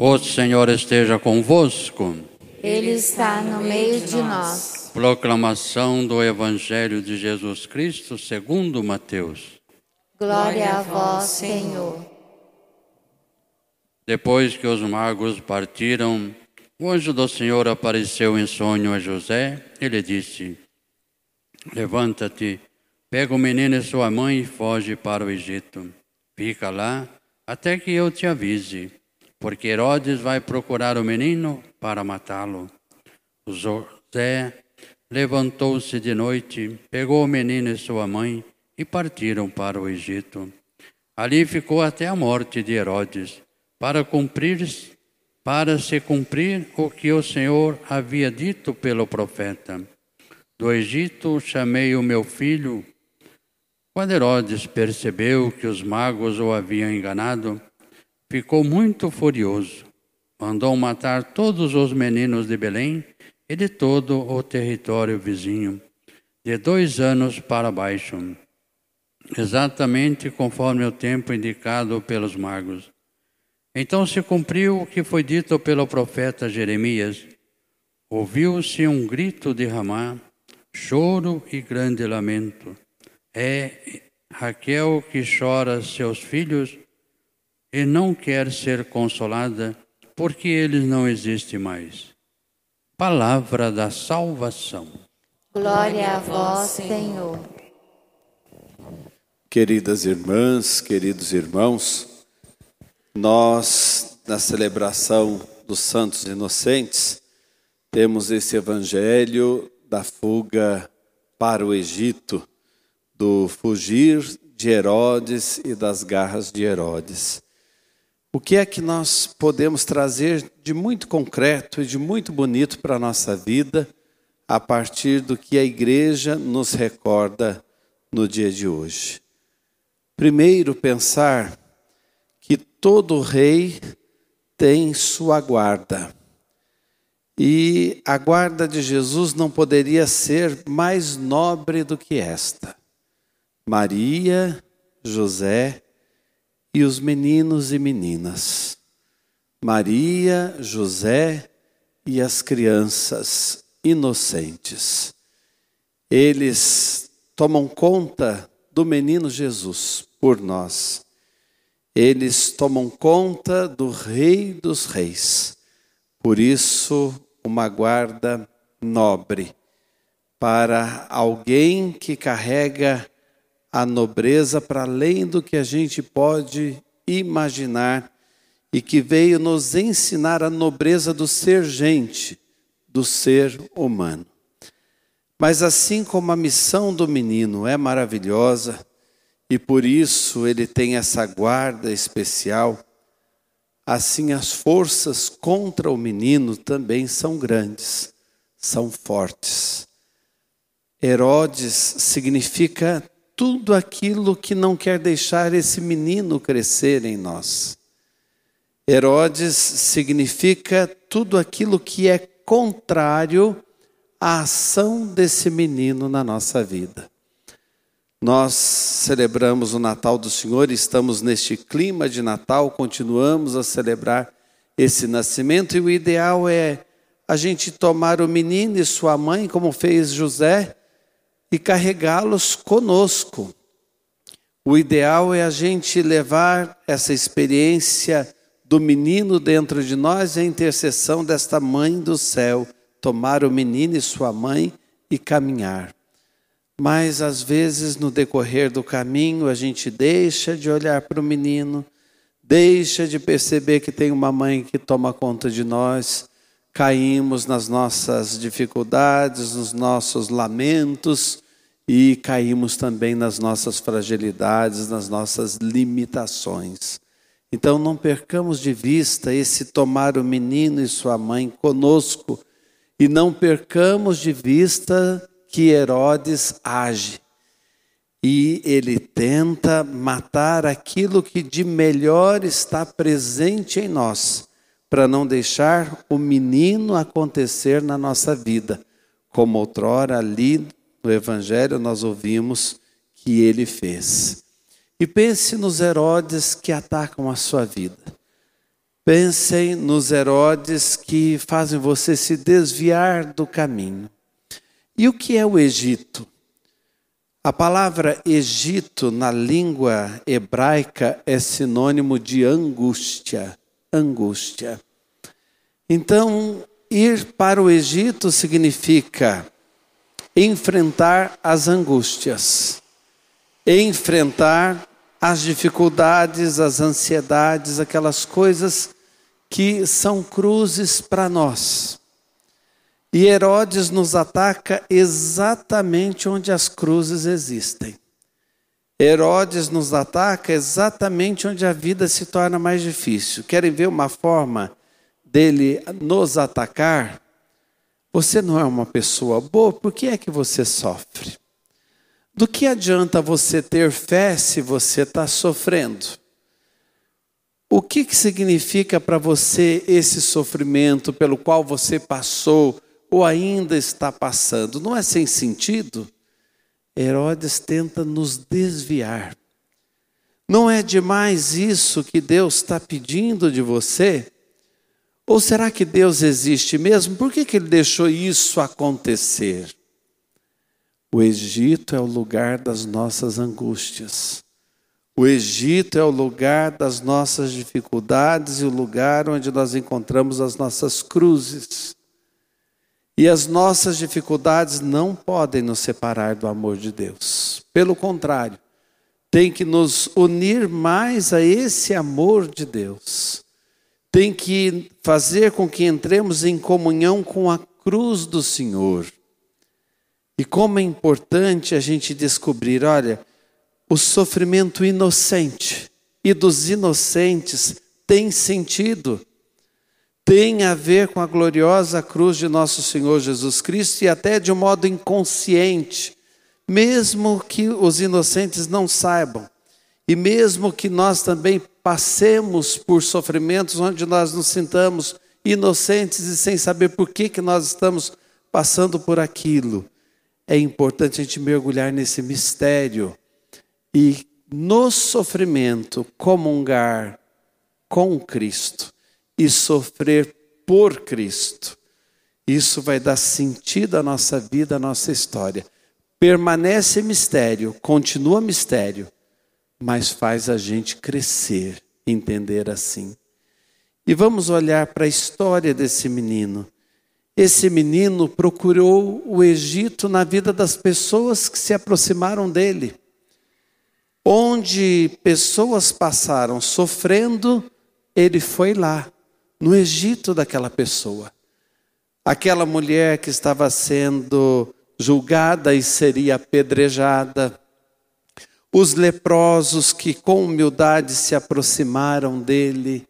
O Senhor esteja convosco. Ele está no meio de nós. Proclamação do Evangelho de Jesus Cristo segundo Mateus. Glória a vós, Senhor. Depois que os magos partiram, o anjo do Senhor apareceu em sonho a José e lhe disse: Levanta-te, pega o menino e sua mãe e foge para o Egito. Fica lá até que eu te avise, porque Herodes vai procurar o menino para matá-lo. José levantou-se de noite, pegou o menino e sua mãe e partiram para o Egito. Ali ficou até a morte de Herodes, para cumprir para se cumprir o que o Senhor havia dito pelo profeta. Do Egito chamei o meu filho. Quando Herodes percebeu que os magos o haviam enganado, ficou muito furioso. Mandou matar todos os meninos de Belém e de todo o território vizinho, de dois anos para baixo, exatamente conforme o tempo indicado pelos magos. Então se cumpriu o que foi dito pelo profeta Jeremias. Ouviu-se um grito de Ramá, choro e grande lamento. É Raquel que chora seus filhos e não quer ser consolada, porque eles não existem mais. Palavra da salvação. Glória a vós, Senhor. Queridas irmãs, queridos irmãos, nós, na celebração dos Santos Inocentes, temos esse evangelho da fuga para o Egito, do fugir de Herodes e das garras de Herodes. O que é que nós podemos trazer de muito concreto e de muito bonito para a nossa vida a partir do que a igreja nos recorda no dia de hoje? Primeiro, pensar que todo rei tem sua guarda. E a guarda de Jesus não poderia ser mais nobre do que esta. Maria, José e os meninos e meninas. Maria, José e as crianças inocentes. Eles tomam conta do menino Jesus por nós. Eles tomam conta do Rei dos Reis. Por isso, uma guarda nobre para alguém que carrega a nobreza para além do que a gente pode imaginar e que veio nos ensinar a nobreza do ser gente, do ser humano. Mas assim como a missão do menino é maravilhosa e por isso ele tem essa guarda especial, assim as forças contra o menino também são grandes, são fortes. Herodes significa tudo aquilo que não quer deixar esse menino crescer em nós. Herodes significa tudo aquilo que é contrário à ação desse menino na nossa vida. Nós celebramos o Natal do Senhor, estamos neste clima de Natal, continuamos a celebrar esse nascimento e o ideal é a gente tomar o menino e sua mãe, como fez José, e carregá-los conosco. O ideal é a gente levar essa experiência do menino dentro de nós e a intercessão desta mãe do céu, tomar o menino e sua mãe e caminhar. Mas às vezes no decorrer do caminho a gente deixa de olhar para o menino, deixa de perceber que tem uma mãe que toma conta de nós, caímos nas nossas dificuldades, nos nossos lamentos e caímos também nas nossas fragilidades, nas nossas limitações. Então não percamos de vista esse tomar o menino e sua mãe conosco e não percamos de vista que Herodes age. E ele tenta matar aquilo que de melhor está presente em nós para não deixar o menino acontecer na nossa vida, como outrora ali no Evangelho nós ouvimos que ele fez. E pense nos Herodes que atacam a sua vida. Pensem nos Herodes que fazem você se desviar do caminho. E o que é o Egito? A palavra Egito na língua hebraica é sinônimo de angústia, angústia. Então, ir para o Egito significa enfrentar as angústias, enfrentar as dificuldades, as ansiedades, aquelas coisas que são cruzes para nós. E Herodes nos ataca exatamente onde as cruzes existem. Herodes nos ataca exatamente onde a vida se torna mais difícil. Querem ver uma forma dele nos atacar? Você não é uma pessoa boa, por que é que você sofre? Do que adianta você ter fé se você está sofrendo? O que, que significa para você esse sofrimento pelo qual você passou ou ainda está passando? Não é sem sentido? Herodes tenta nos desviar. Não é demais isso que Deus está pedindo de você? Ou será que Deus existe mesmo? Por que, que Ele deixou isso acontecer? O Egito é o lugar das nossas angústias. O Egito é o lugar das nossas dificuldades e o lugar onde nós encontramos as nossas cruzes. E as nossas dificuldades não podem nos separar do amor de Deus. Pelo contrário, tem que nos unir mais a esse amor de Deus. Tem que fazer com que entremos em comunhão com a cruz do Senhor. E como é importante a gente descobrir, olha, o sofrimento inocente e dos inocentes tem sentido, tem a ver com a gloriosa cruz de nosso Senhor Jesus Cristo e até de um modo inconsciente, mesmo que os inocentes não saibam, e mesmo que nós também passemos por sofrimentos onde nós nos sintamos inocentes e sem saber por que, que nós estamos passando por aquilo, é importante a gente mergulhar nesse mistério e no sofrimento comungar com Cristo e sofrer por Cristo. Isso vai dar sentido à nossa vida, à nossa história. Permanece mistério, continua mistério, mas faz a gente crescer, entender assim. E vamos olhar para a história desse menino. Esse menino procurou o Egito na vida das pessoas que se aproximaram dele onde pessoas passaram sofrendo, ele foi lá, no Egito daquela pessoa. Aquela mulher que estava sendo julgada e seria apedrejada, os leprosos que com humildade se aproximaram dele,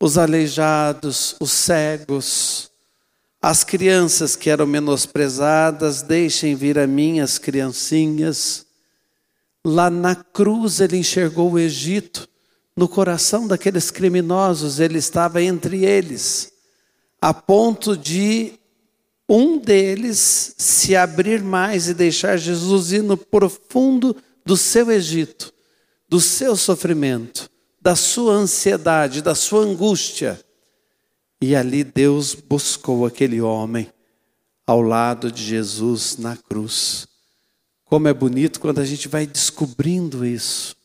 os aleijados, os cegos, as crianças que eram menosprezadas, deixem vir a mim as criancinhas. Lá na cruz ele enxergou o Egito, no coração daqueles criminosos, ele estava entre eles, a ponto de um deles se abrir mais e deixar Jesus ir no profundo do seu Egito, do seu sofrimento, da sua ansiedade, da sua angústia. E ali Deus buscou aquele homem ao lado de Jesus na cruz. Como é bonito quando a gente vai descobrindo isso.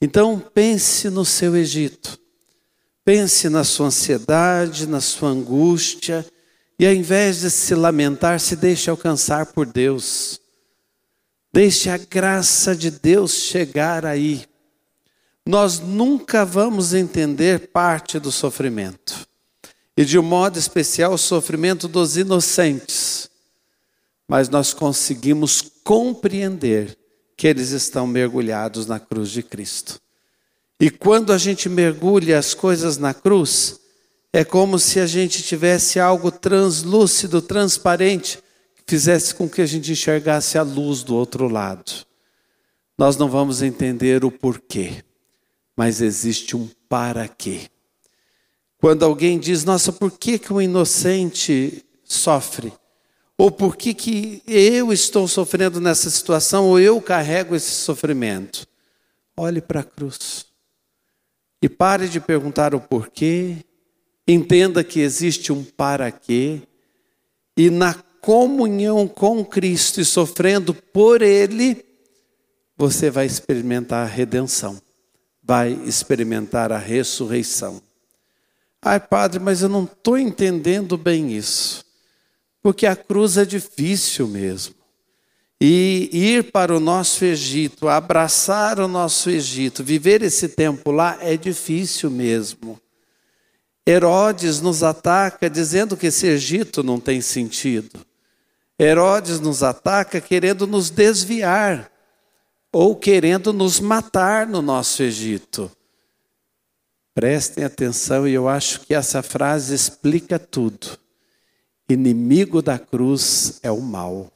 Então, pense no seu Egito. Pense na sua ansiedade, na sua angústia, e ao invés de se lamentar, se deixe alcançar por Deus. Deixe a graça de Deus chegar aí. Nós nunca vamos entender parte do sofrimento, e de um modo especial o sofrimento dos inocentes mas nós conseguimos compreender que eles estão mergulhados na cruz de Cristo. E quando a gente mergulha as coisas na cruz, é como se a gente tivesse algo translúcido, transparente, que fizesse com que a gente enxergasse a luz do outro lado. Nós não vamos entender o porquê, mas existe um para quê. Quando alguém diz, nossa, por que, que o inocente sofre? Ou por que, que eu estou sofrendo nessa situação, ou eu carrego esse sofrimento? Olhe para a cruz. E pare de perguntar o porquê, entenda que existe um para quê, e na comunhão com Cristo e sofrendo por Ele, você vai experimentar a redenção, vai experimentar a ressurreição. Ai, padre, mas eu não estou entendendo bem isso, porque a cruz é difícil mesmo. E ir para o nosso Egito, abraçar o nosso Egito, viver esse tempo lá é difícil mesmo. Herodes nos ataca dizendo que esse Egito não tem sentido. Herodes nos ataca querendo nos desviar ou querendo nos matar no nosso Egito. Prestem atenção e eu acho que essa frase explica tudo. Inimigo da cruz é o mal.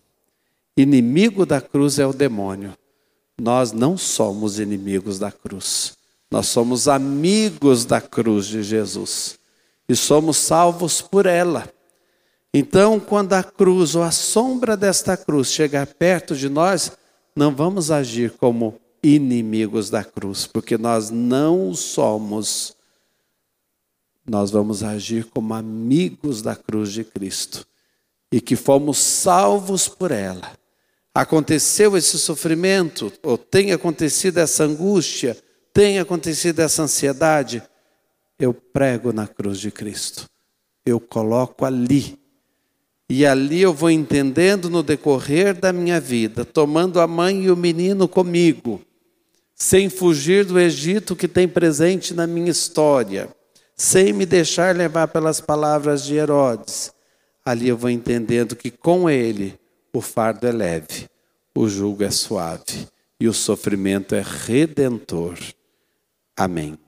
Inimigo da cruz é o demônio. Nós não somos inimigos da cruz. Nós somos amigos da cruz de Jesus e somos salvos por ela. Então, quando a cruz ou a sombra desta cruz chegar perto de nós, não vamos agir como inimigos da cruz, porque nós não somos. Nós vamos agir como amigos da cruz de Cristo e que fomos salvos por ela. Aconteceu esse sofrimento, ou tem acontecido essa angústia, tem acontecido essa ansiedade, eu prego na cruz de Cristo. Eu coloco ali. E ali eu vou entendendo no decorrer da minha vida, tomando a mãe e o menino comigo, sem fugir do Egito que tem presente na minha história, sem me deixar levar pelas palavras de Herodes. Ali eu vou entendendo que com ele o fardo é leve, o jugo é suave e o sofrimento é redentor. Amém.